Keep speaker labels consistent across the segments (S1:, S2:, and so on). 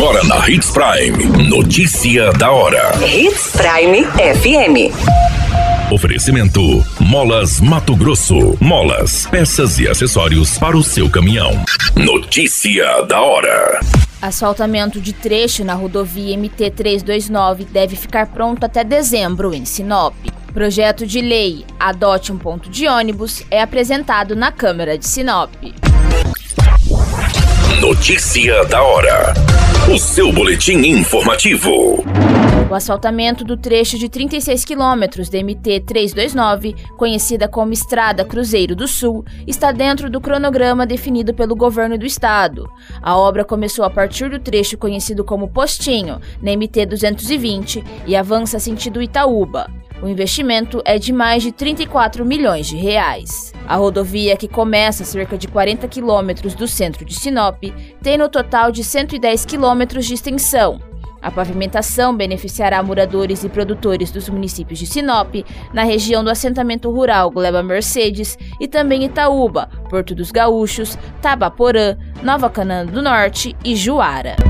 S1: Agora na Hits Prime. Notícia da hora.
S2: Hits Prime FM.
S1: Oferecimento: Molas Mato Grosso. Molas, peças e acessórios para o seu caminhão. Notícia da hora.
S3: Asfaltamento de trecho na rodovia MT-329 deve ficar pronto até dezembro em Sinop. Projeto de lei Adote um ponto de ônibus é apresentado na Câmara de Sinop.
S1: Notícia da hora. O seu boletim informativo.
S3: O asfaltamento do trecho de 36 quilômetros da MT 329, conhecida como Estrada Cruzeiro do Sul, está dentro do cronograma definido pelo governo do estado. A obra começou a partir do trecho conhecido como Postinho, na MT 220, e avança sentido Itaúba. O investimento é de mais de 34 milhões de reais. A rodovia, que começa a cerca de 40 quilômetros do centro de Sinop, tem no total de 110 quilômetros de extensão. A pavimentação beneficiará moradores e produtores dos municípios de Sinop, na região do assentamento rural Gleba Mercedes e também Itaúba, Porto dos Gaúchos, Tabaporã, Nova Canaã do Norte e Juara.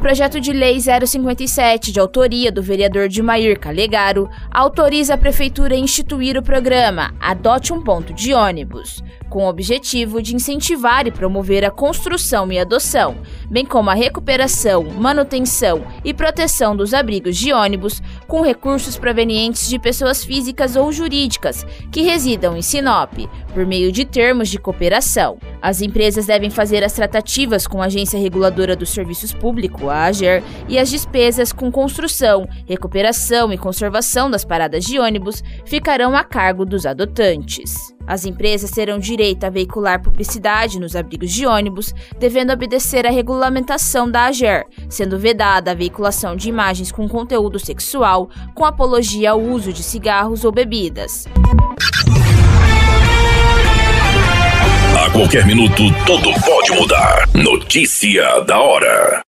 S3: Projeto de lei 057, de autoria do vereador Dimair Calegaro, autoriza a prefeitura a instituir o programa Adote um Ponto de Ônibus, com o objetivo de incentivar e promover a construção e adoção, bem como a recuperação, manutenção e proteção dos abrigos de ônibus com recursos provenientes de pessoas físicas ou jurídicas que residam em Sinop, por meio de termos de cooperação. As empresas devem fazer as tratativas com a Agência Reguladora dos Serviços Públicos, a AGER, e as despesas com construção, recuperação e conservação das paradas de ônibus ficarão a cargo dos adotantes. As empresas terão direito a veicular publicidade nos abrigos de ônibus, devendo obedecer à regulamentação da AGER, sendo vedada a veiculação de imagens com conteúdo sexual, com apologia ao uso de cigarros ou bebidas.
S1: A qualquer minuto, tudo pode mudar. Notícia da hora.